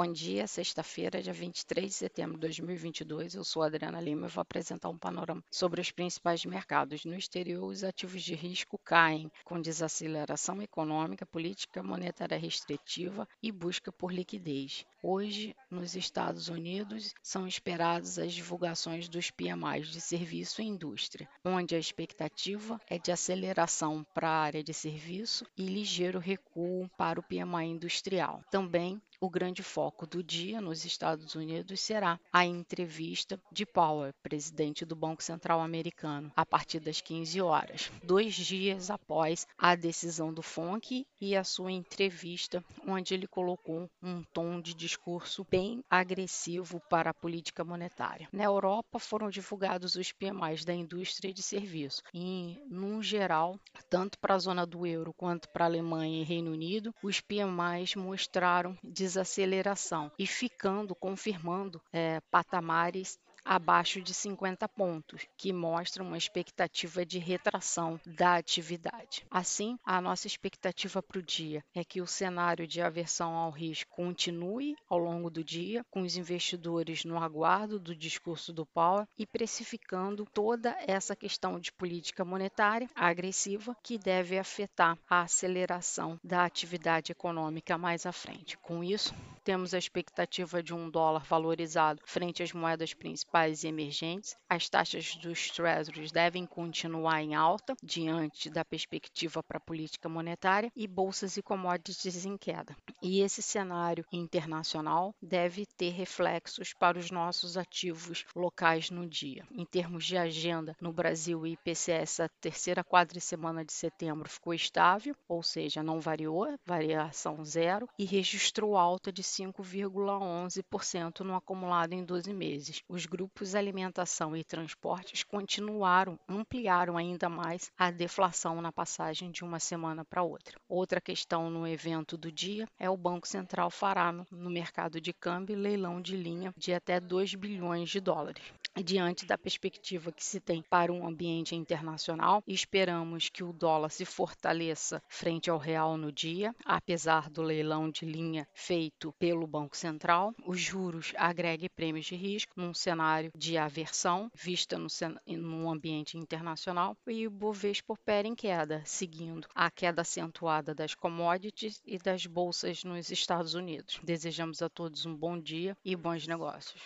Bom dia, sexta-feira, dia 23 de setembro de 2022. Eu sou Adriana Lima e vou apresentar um panorama sobre os principais mercados. No exterior, os ativos de risco caem, com desaceleração econômica, política monetária restritiva e busca por liquidez. Hoje, nos Estados Unidos, são esperadas as divulgações dos PMIs de serviço e indústria, onde a expectativa é de aceleração para a área de serviço e ligeiro recuo para o PMI industrial. Também o grande foco do dia nos Estados Unidos será a entrevista de Powell, presidente do Banco Central americano, a partir das 15 horas, dois dias após a decisão do FONC e a sua entrevista, onde ele colocou um tom de discurso bem agressivo para a política monetária. Na Europa foram divulgados os PMIs da indústria de serviço e, num geral, tanto para a zona do euro quanto para a Alemanha e Reino Unido, os PMIs mostraram desaceleração e ficando, confirmando é, patamares abaixo de 50 pontos, que mostram uma expectativa de retração da atividade. Assim, a nossa expectativa para o dia é que o cenário de aversão ao risco continue ao longo do dia, com os investidores no aguardo do discurso do Powell e precificando toda essa questão de política monetária agressiva que deve afetar a aceleração da atividade econômica mais à frente. Com isso, temos a expectativa de um dólar valorizado frente às moedas principais e emergentes. As taxas dos treasuries devem continuar em alta diante da perspectiva para a política monetária e bolsas e commodities em queda. E esse cenário internacional deve ter reflexos para os nossos ativos locais no dia. Em termos de agenda, no Brasil, o IPCS, a terceira quadricemana de setembro, ficou estável, ou seja, não variou, variação zero, e registrou alta de 5,11% no acumulado em 12 meses. Os grupos alimentação e transportes continuaram, ampliaram ainda mais a deflação na passagem de uma semana para outra. Outra questão no evento do dia é o Banco Central fará no mercado de câmbio leilão de linha de até 2 bilhões de dólares diante da perspectiva que se tem para um ambiente internacional, esperamos que o dólar se fortaleça frente ao real no dia, apesar do leilão de linha feito pelo Banco Central. Os juros agreguem prêmios de risco num cenário de aversão vista no, no ambiente internacional e o Bovespa opera em queda, seguindo a queda acentuada das commodities e das bolsas nos Estados Unidos. Desejamos a todos um bom dia e bons negócios.